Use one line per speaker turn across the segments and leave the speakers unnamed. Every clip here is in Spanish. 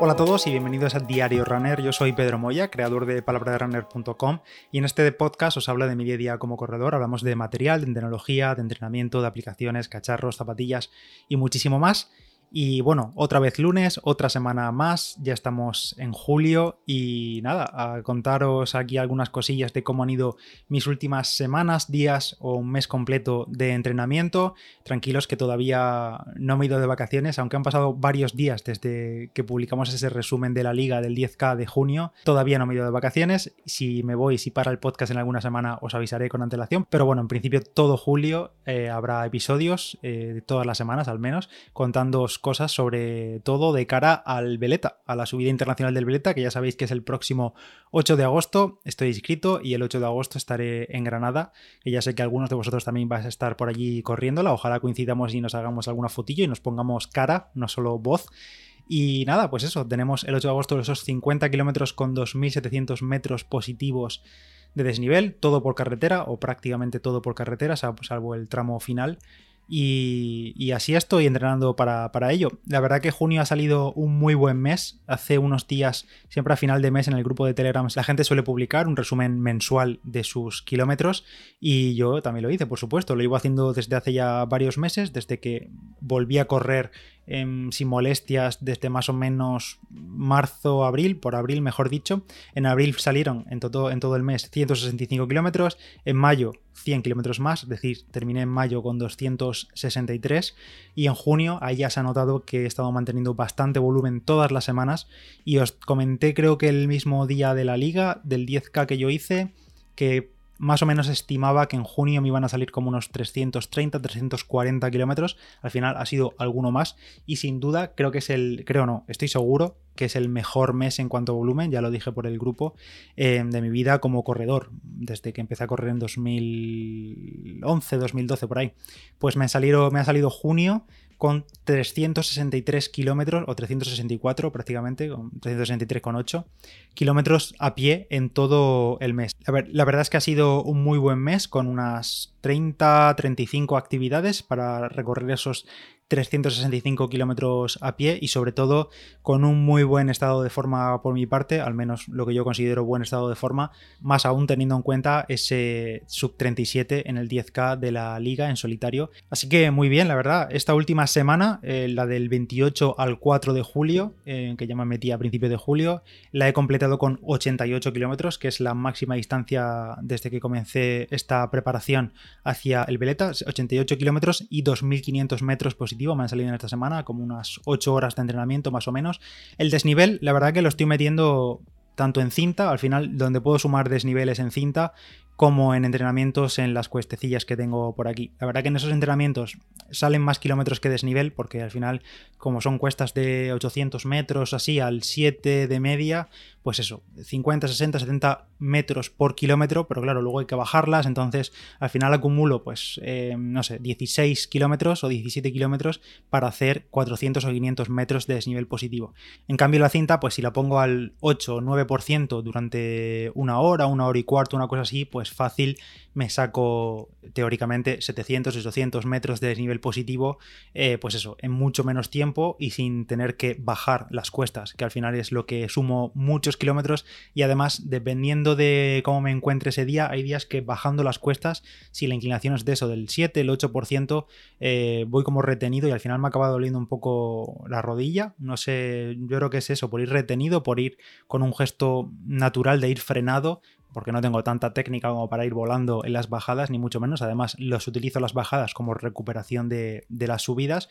Hola a todos y bienvenidos a Diario Runner. Yo soy Pedro Moya, creador de palabraderunner.com y en este podcast os hablo de mi día a día como corredor. Hablamos de material, de tecnología, de entrenamiento, de aplicaciones, cacharros, zapatillas y muchísimo más. Y bueno, otra vez lunes, otra semana más, ya estamos en julio y nada, a contaros aquí algunas cosillas de cómo han ido mis últimas semanas, días o un mes completo de entrenamiento. Tranquilos que todavía no me he ido de vacaciones, aunque han pasado varios días desde que publicamos ese resumen de la liga del 10K de junio, todavía no me he ido de vacaciones. Si me voy, si para el podcast en alguna semana, os avisaré con antelación. Pero bueno, en principio todo julio eh, habrá episodios, eh, todas las semanas al menos, contándoos cosas sobre todo de cara al Veleta, a la subida internacional del Veleta, que ya sabéis que es el próximo 8 de agosto. Estoy inscrito y el 8 de agosto estaré en Granada, que ya sé que algunos de vosotros también vais a estar por allí corriéndola. Ojalá coincidamos y nos hagamos alguna fotillo y nos pongamos cara, no solo voz. Y nada, pues eso, tenemos el 8 de agosto esos 50 kilómetros con 2.700 metros positivos de desnivel, todo por carretera o prácticamente todo por carretera, salvo el tramo final. Y, así estoy entrenando para, ello. La verdad que junio ha salido un muy buen mes. Hace unos días, siempre a final de mes en el grupo de Telegram, la gente suele publicar un resumen mensual de sus kilómetros y yo también lo hice, por supuesto. Lo llevo haciendo desde hace ya varios meses, desde que volví a correr Em, sin molestias desde más o menos marzo, abril, por abril mejor dicho. En abril salieron en todo, en todo el mes 165 kilómetros, en mayo 100 kilómetros más, es decir, terminé en mayo con 263 y en junio ahí ya se ha notado que he estado manteniendo bastante volumen todas las semanas y os comenté creo que el mismo día de la liga, del 10K que yo hice, que más o menos estimaba que en junio me iban a salir como unos 330, 340 kilómetros. Al final ha sido alguno más. Y sin duda, creo que es el. Creo no, estoy seguro que es el mejor mes en cuanto a volumen, ya lo dije por el grupo, eh, de mi vida como corredor, desde que empecé a correr en 2011, 2012, por ahí. Pues me, salieron, me ha salido junio con 363 kilómetros, o 364 prácticamente, con 363,8 kilómetros a pie en todo el mes. la verdad es que ha sido un muy buen mes, con unas 30-35 actividades para recorrer esos 365 kilómetros a pie y sobre todo con un muy buen estado de forma por mi parte, al menos lo que yo considero buen estado de forma, más aún teniendo en cuenta ese sub 37 en el 10K de la liga en solitario. Así que muy bien, la verdad, esta última semana, eh, la del 28 al 4 de julio, eh, que ya me metí a principio de julio, la he completado con 88 kilómetros, que es la máxima distancia desde que comencé esta preparación hacia el Veleta, 88 kilómetros y 2.500 metros positivos me han salido en esta semana, como unas 8 horas de entrenamiento más o menos. El desnivel, la verdad que lo estoy metiendo tanto en cinta, al final donde puedo sumar desniveles en cinta, como en entrenamientos en las cuestecillas que tengo por aquí. La verdad que en esos entrenamientos salen más kilómetros que desnivel, porque al final, como son cuestas de 800 metros así al 7 de media, pues eso, 50, 60, 70 metros por kilómetro, pero claro, luego hay que bajarlas, entonces al final acumulo pues, eh, no sé, 16 kilómetros o 17 kilómetros para hacer 400 o 500 metros de desnivel positivo. En cambio la cinta, pues si la pongo al 8 o 9% durante una hora, una hora y cuarto, una cosa así, pues fácil me saco teóricamente 700 y 800 metros de desnivel positivo, eh, pues eso, en mucho menos tiempo y sin tener que bajar las cuestas, que al final es lo que sumo muchos kilómetros. Y además dependiendo de cómo me encuentre ese día, hay días que bajando las cuestas, si la inclinación es de eso, del 7, el 8%, eh, voy como retenido y al final me acaba doliendo un poco la rodilla, no sé, yo creo que es eso, por ir retenido, por ir con un gesto natural de ir frenado, porque no tengo tanta técnica como para ir volando en las bajadas, ni mucho menos. Además, los utilizo las bajadas como recuperación de, las subidas.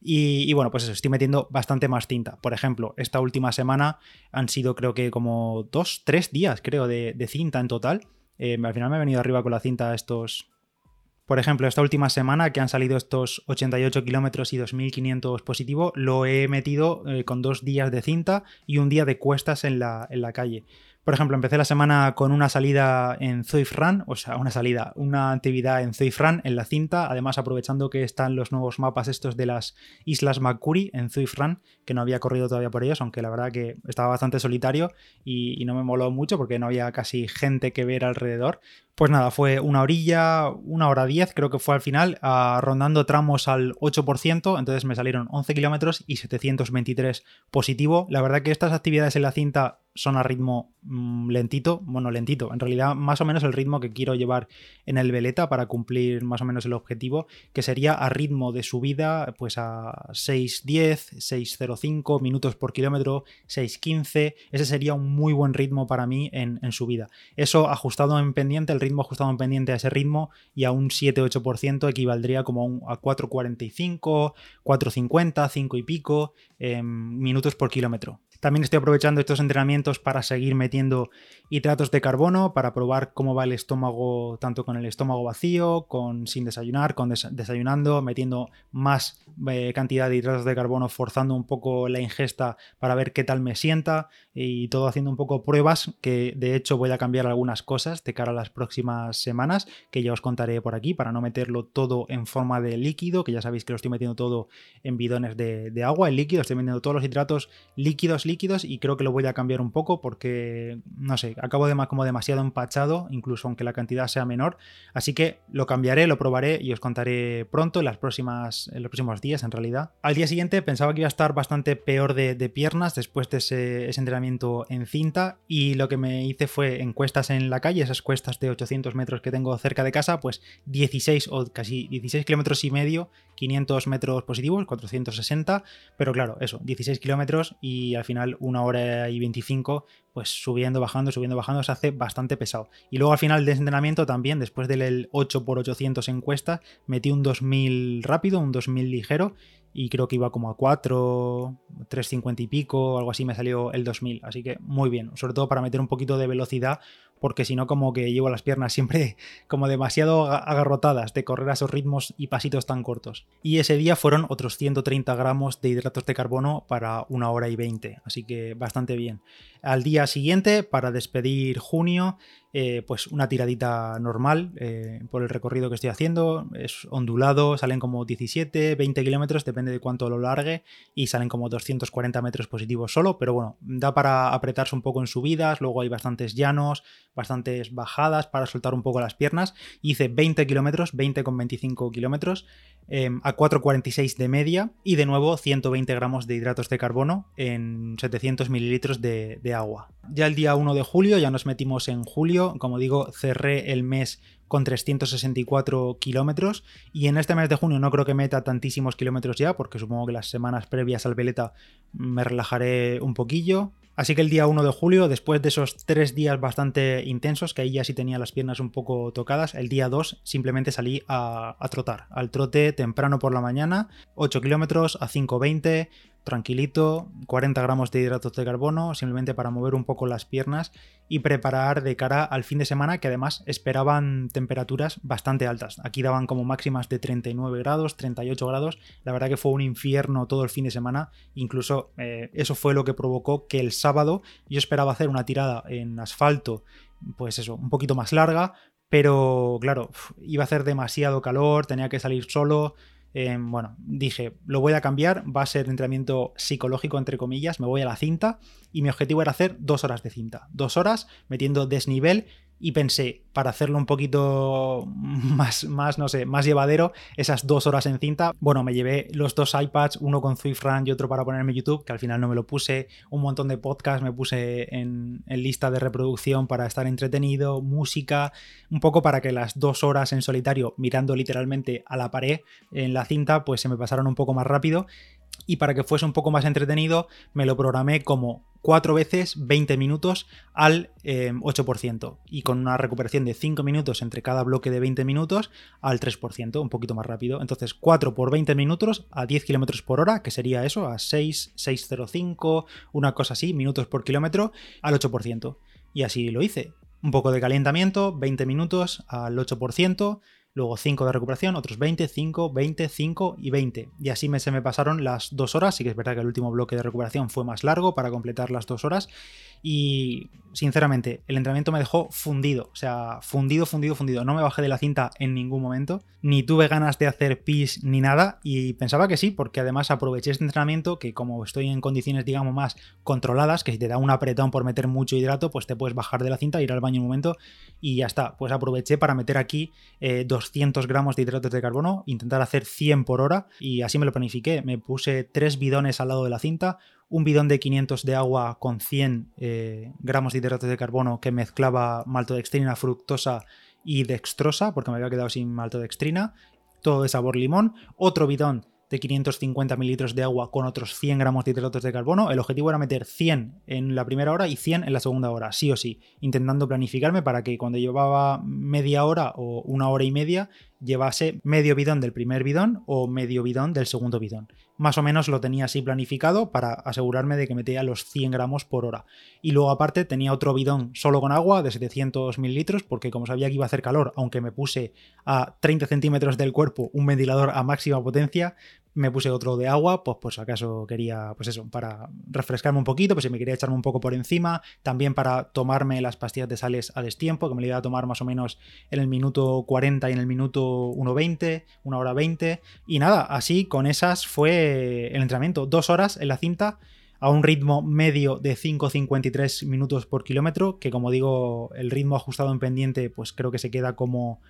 Y, bueno, pues eso, estoy metiendo bastante más tinta. Por ejemplo, esta última semana han sido creo que como dos, tres días, creo, de, cinta en total. Eh, al final me he venido arriba con la cinta estos... Por ejemplo, esta última semana que han salido estos 88 kilómetros y 2.500 positivo, lo he metido eh, con dos días de cinta y un día de cuestas en la, en la calle. Por ejemplo, empecé la semana con una salida en Zoifran, o sea, una salida, una actividad en Zoifran en la cinta, además aprovechando que están los nuevos mapas estos de las Islas Makuri en Zoifran, que no había corrido todavía por ellos, aunque la verdad que estaba bastante solitario y, y no me moló mucho porque no había casi gente que ver alrededor. Pues nada, fue una orilla, una hora diez, creo que fue al final, ah, rondando tramos al 8%, entonces me salieron 11 kilómetros y 723 positivo. La verdad que estas actividades en la cinta son a ritmo mm, lentito, bueno, lentito, en realidad más o menos el ritmo que quiero llevar en el veleta para cumplir más o menos el objetivo, que sería a ritmo de subida, pues a 6.10, 6.05 minutos por kilómetro, 6.15, ese sería un muy buen ritmo para mí en, en subida. Eso ajustado en pendiente, el ritmo ajustado en pendiente a ese ritmo y a un 7-8% equivaldría como a, un, a 4.45, 4.50, 5 y pico eh, minutos por kilómetro. También estoy aprovechando estos entrenamientos para seguir metiendo hidratos de carbono, para probar cómo va el estómago, tanto con el estómago vacío, con sin desayunar, con desayunando, metiendo más eh, cantidad de hidratos de carbono, forzando un poco la ingesta para ver qué tal me sienta y todo haciendo un poco pruebas, que de hecho voy a cambiar algunas cosas de cara a las próximas semanas, que ya os contaré por aquí, para no meterlo todo en forma de líquido, que ya sabéis que lo estoy metiendo todo en bidones de, de agua, en líquido, estoy metiendo todos los hidratos líquidos, líquidos y creo que lo voy a cambiar un poco porque, no sé, acabo de como demasiado empachado, incluso aunque la cantidad sea menor. Así que lo cambiaré, lo probaré y os contaré pronto, en, las próximas, en los próximos días en realidad. Al día siguiente pensaba que iba a estar bastante peor de, piernas después de ese, entrenamiento en cinta y lo que me hice fue encuestas en la calle, esas cuestas de 800 metros que tengo cerca de casa, pues 16 o casi 16 kilómetros y medio, 500 metros positivos, 460, pero claro, eso, 16 kilómetros y al final una hora y 25, pues subiendo, bajando, subiendo, bajando, se hace bastante pesado. Y luego al final del entrenamiento también, después del 8x800 encuesta, metí un 2000 rápido, un 2000 ligero y creo que iba como a 4, 350 y pico, algo así me salió el 2000, así que muy bien, sobre todo para meter un poquito de velocidad, porque si no como que llevo las piernas siempre como demasiado agarrotadas de correr a esos ritmos y pasitos tan cortos. Y ese día fueron otros 130 gramos de hidratos de carbono para una hora y 20, así que bastante bien. Al día siguiente, para despedir junio, eh, pues una tiradita normal eh, por el recorrido que estoy haciendo. Es ondulado, salen como 17, 20 kilómetros, depende de cuánto lo largue, y salen como 240 metros positivos solo, pero bueno, da para apretarse un poco en subidas, luego hay bastantes llanos, bastantes bajadas para soltar un poco las piernas. Hice 20 kilómetros, 20,25 kilómetros, em, a 4,46 de media, y de nuevo 120 gramos de hidratos de carbono en 700 mililitros de, de agua. Ya el día 1 de julio, ya nos metimos en julio, como digo, cerré el mes con 364 kilómetros y en este mes de junio no creo que meta tantísimos kilómetros ya porque supongo que las semanas previas al Veleta me relajaré un poquillo. Así que el día 1 de julio, después de esos tres días bastante intensos, que ahí ya sí tenía las piernas un poco tocadas, el día 2 simplemente salí a, a trotar, al trote temprano por la mañana, 8 kilómetros a 5.20, tranquilito, 40 gramos de hidratos de carbono, simplemente para mover un poco las piernas y preparar de cara al fin de semana, que además esperaban temperaturas bastante altas. Aquí daban como máximas de 39 grados, 38 grados. La verdad que fue un infierno todo el fin de semana. Incluso eh, eso fue lo que provocó que el sábado yo esperaba hacer una tirada en asfalto, pues eso, un poquito más larga. Pero claro, iba a hacer demasiado calor, tenía que salir solo, Em, bueno, dije, lo voy a cambiar, va a ser entrenamiento psicológico, entre comillas, me voy a la cinta y mi objetivo era hacer dos horas de cinta. Dos horas metiendo desnivel y pensé, para hacerlo un poquito más, más, no sé, más llevadero, esas dos horas en cinta, bueno, me llevé los dos iPads, uno con Zwift y otro para ponerme YouTube, que al final no me lo puse, un montón de podcasts me puse en, en lista de reproducción para estar entretenido, música, un poco para que las dos horas en solitario, mirando literalmente a la pared en la cinta, pues se me pasaron un poco más rápido y para que fuese un poco más entretenido me lo programé como 4 veces 20 minutos al 8% eh, y con una recuperación de 5 minutos entre cada bloque de 20 minutos al 3%, un poquito más rápido. Entonces 4 por 20 minutos a 10 kilómetros por hora, que sería eso, a 6, 605, una cosa así, minutos por kilómetro al 8%. Y así lo hice. Un poco de calentamiento, 20 minutos al 8%, luego 5 de recuperación, otros 20, 5, 20, 5 y 20. Y así me, se me pasaron las dos horas, sí que es verdad que el último bloque de recuperación fue más largo para completar las dos horas y sinceramente el entrenamiento me dejó fundido, o sea, fundido, fundido, fundido. No me bajé de la cinta en ningún momento, ni tuve ganas de hacer pis ni nada y pensaba que sí, porque además aproveché este entrenamiento que como estoy en condiciones digamos más controladas, que si te da un apretón por meter mucho hidrato, pues te puedes bajar de la cinta, ir al baño un momento y ya está. Pues aproveché para meter aquí 200 eh, gramos de hidratos de carbono, intentar hacer 100 por hora y así me lo planifiqué. Me puse tres bidones al lado de la cinta, un bidón de 500 de agua con 100 eh, gramos de hidratos de carbono que mezclaba maltodextrina, fructosa y dextrosa, porque me había quedado sin maltodextrina, todo de sabor limón, otro bidón de 550 mililitros de agua con otros 100 gramos de hidratos de carbono. El objetivo era meter 100 en la primera hora y 100 en la segunda hora, sí o sí, intentando planificarme para que cuando llevaba media hora o una hora y media llevase medio bidón del primer bidón o medio bidón del segundo bidón. Más o menos lo tenía así planificado para asegurarme de que metía los 100 gramos por hora. Y luego aparte tenía otro bidón solo con agua de 700 mililitros porque como sabía que iba a hacer calor, aunque me puse a 30 centímetros del cuerpo un ventilador a máxima potencia, me puse otro de agua, pues pues acaso quería, pues eso, para refrescarme un poquito, pues si me quería echarme un poco por encima, también para tomarme las pastillas de sales a destiempo, que me lo iba a tomar más o menos en el minuto 40 y en el minuto 1.20, una hora 20, y nada, así con esas fue el entrenamiento, dos horas en la cinta, a un ritmo medio de 5,53 minutos por kilómetro, que como digo, el ritmo ajustado en pendiente, pues creo que se queda como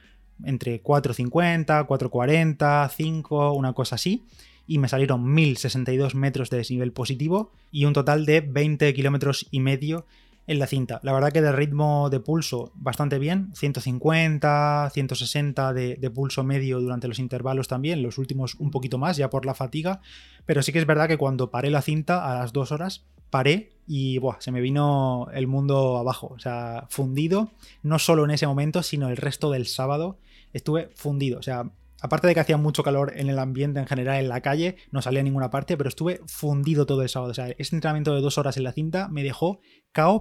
entre 4.50, 4.40, 5, una cosa así. Y me salieron 1062 metros de desnivel positivo y un total de 20 kilómetros y medio en la cinta. La verdad que de ritmo de pulso bastante bien, 150, 160 de, pulso medio durante los intervalos también, los últimos un poquito más ya por la fatiga, pero sí que es verdad que cuando paré la cinta a las dos horas, paré y se me vino el mundo abajo, o sea, fundido, no solo en ese momento, sino el resto del sábado estuve fundido, o sea, aparte de que hacía mucho calor en el ambiente en general en la calle, no salía a ninguna parte, pero estuve fundido todo el sábado. O sea, ese entrenamiento de dos horas en la cinta me dejó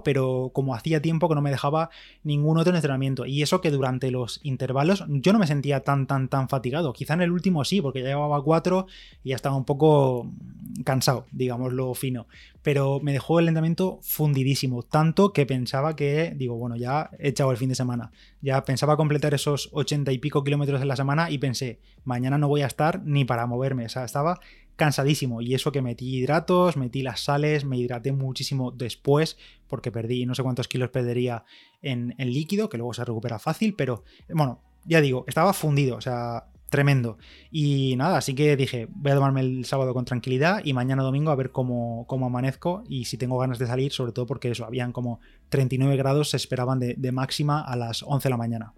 pero como hacía tiempo que no me dejaba ningún otro entrenamiento. Y eso que durante los intervalos yo no me sentía tan, tan, tan fatigado. Quizá en el último sí, porque ya llevaba cuatro y ya estaba un poco cansado, digámoslo fino. Pero me dejó el entrenamiento fundidísimo, tanto que pensaba que, digo, bueno, ya he echado el fin de semana. Ya pensaba completar esos ochenta y pico kilómetros en la semana y pensé, mañana no voy a estar ni para moverme. O sea, estaba cansadísimo. Y eso que metí hidratos, metí las sales, me hidraté muchísimo después, porque perdí no sé cuántos kilos perdería en, en líquido, que luego se recupera fácil, pero bueno, ya digo, estaba fundido, o sea, tremendo. Y nada, así que dije, voy a tomarme el sábado con tranquilidad y mañana domingo a ver cómo, cómo amanezco y si tengo ganas de salir, sobre todo porque eso, habían como 39 grados, se esperaban de, de máxima a las 11 de la mañana.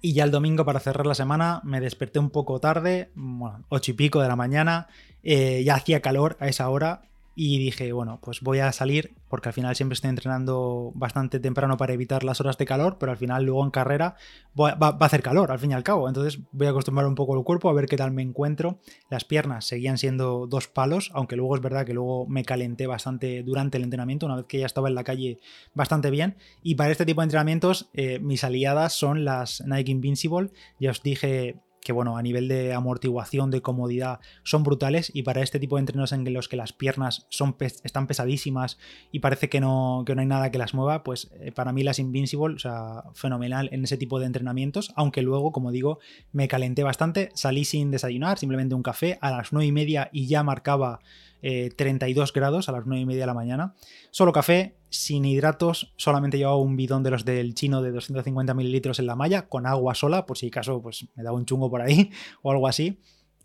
Y ya el domingo, para cerrar la semana, me desperté un poco tarde, bueno, ocho y pico de la mañana, eh, ya hacía calor a esa hora y dije, bueno, pues voy a salir porque al final siempre estoy entrenando bastante temprano para evitar las horas de calor, pero al final luego en carrera va, va, a hacer calor al fin y al cabo. Entonces voy a acostumbrar un poco el cuerpo a ver qué tal me encuentro. Las piernas seguían siendo dos palos, aunque luego es verdad que luego me calenté bastante durante el entrenamiento, una vez que ya estaba en la calle bastante bien. Y para este tipo de entrenamientos eh, mis aliadas son las Nike Invincible. Ya os dije que bueno, a nivel de amortiguación, de comodidad, son brutales. Y para este tipo de entrenos en los que las piernas son están pesadísimas y parece que no, que no hay nada que las mueva, pues eh, para mí las Invincible, o sea, fenomenal en ese tipo de entrenamientos, aunque luego, como digo, me calenté bastante, salí sin desayunar, simplemente un café. A las 9 y media y ya marcaba 32 eh, grados a las 9 y media de la mañana. Solo café, sin hidratos, solamente llevaba un bidón de los del chino de 250 mililitros en la malla, con agua sola, por si acaso pues, me daba un chungo por ahí o algo así.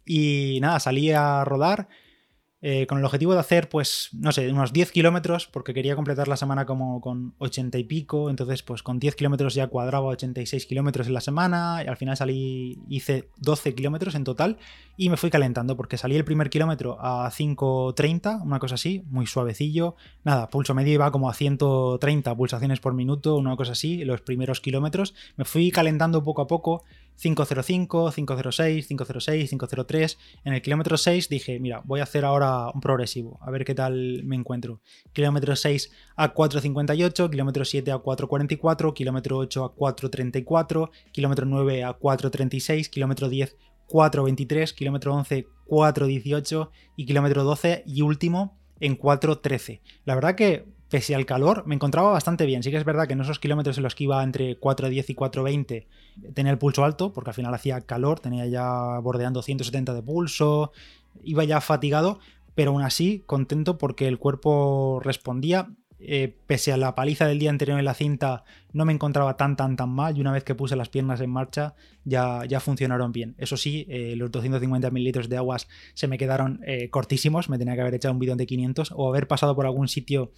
Y nada, salí a rodar eh, con el objetivo de hacer, pues, no sé, unos 10 kilómetros, porque quería completar la semana como con 80 y pico, entonces, pues con 10 kilómetros ya cuadraba 86 kilómetros en la semana, y al final salí, hice 12 kilómetros en total, y me fui calentando, porque salí el primer kilómetro a 5.30, una cosa así, muy suavecillo, nada, pulso medio iba como a 130 pulsaciones por minuto, una cosa así, los primeros kilómetros, me fui calentando poco a poco, 505, 506, 506, 503. En el kilómetro 6 dije, mira, voy a hacer ahora un progresivo, a ver qué tal me encuentro. Kilómetro 6 a 458, kilómetro 7 a 444, kilómetro 8 a 434, kilómetro 9 a 436, kilómetro 10 423, kilómetro 11 418 y kilómetro 12 y último en 413. La verdad que pese al calor, me encontraba bastante bien. Sí que es verdad que en esos kilómetros en los que iba entre 4.10 y 4.20 tenía el pulso alto, porque al final hacía calor, tenía ya bordeando 170 de pulso, iba ya fatigado, pero aún así contento porque el cuerpo respondía. Eh, pese a la paliza del día anterior en la cinta, no me encontraba tan, tan, tan mal. Y una vez que puse las piernas en marcha, ya, ya funcionaron bien. Eso sí, eh, los 250 mililitros de aguas se me quedaron eh, cortísimos. Me tenía que haber echado un bidón de 500 o haber pasado por algún sitio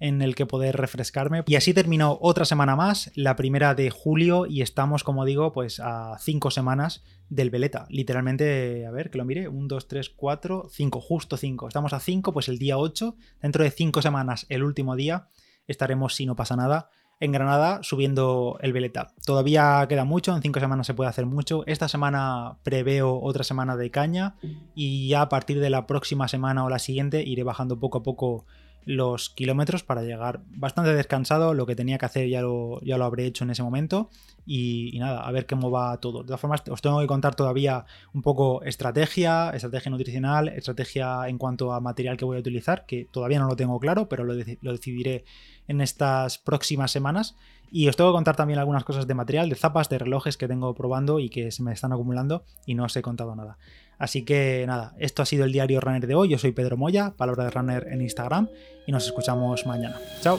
en el que poder refrescarme. Y así terminó otra semana más, la primera de julio, y estamos, como digo, pues a cinco semanas del Veleta. Literalmente, a ver, que lo mire, 1, 2, 3, 4, 5, justo 5. Estamos a 5, pues el día 8, dentro de 5 semanas, el último día, estaremos, si no pasa nada, en Granada subiendo el Veleta. Todavía queda mucho, en 5 semanas se puede hacer mucho. Esta semana preveo otra semana de caña y ya a partir de la próxima semana o la siguiente iré bajando poco a poco los kilómetros para llegar bastante descansado. Lo que tenía que hacer ya lo, ya lo habré hecho en ese momento. Y, nada, a ver cómo va todo. De todas formas, os tengo que contar todavía un poco estrategia, estrategia nutricional, estrategia en cuanto a material que voy a utilizar, que todavía no lo tengo claro, pero lo, lo decidiré en estas próximas semanas. Y os tengo que contar también algunas cosas de material, de zapas, de relojes que tengo probando y que se me están acumulando y no os he contado nada. Así que nada, esto ha sido el diario Runner de hoy. Yo soy Pedro Moya, palabra de Runner en Instagram y nos escuchamos mañana. Chao.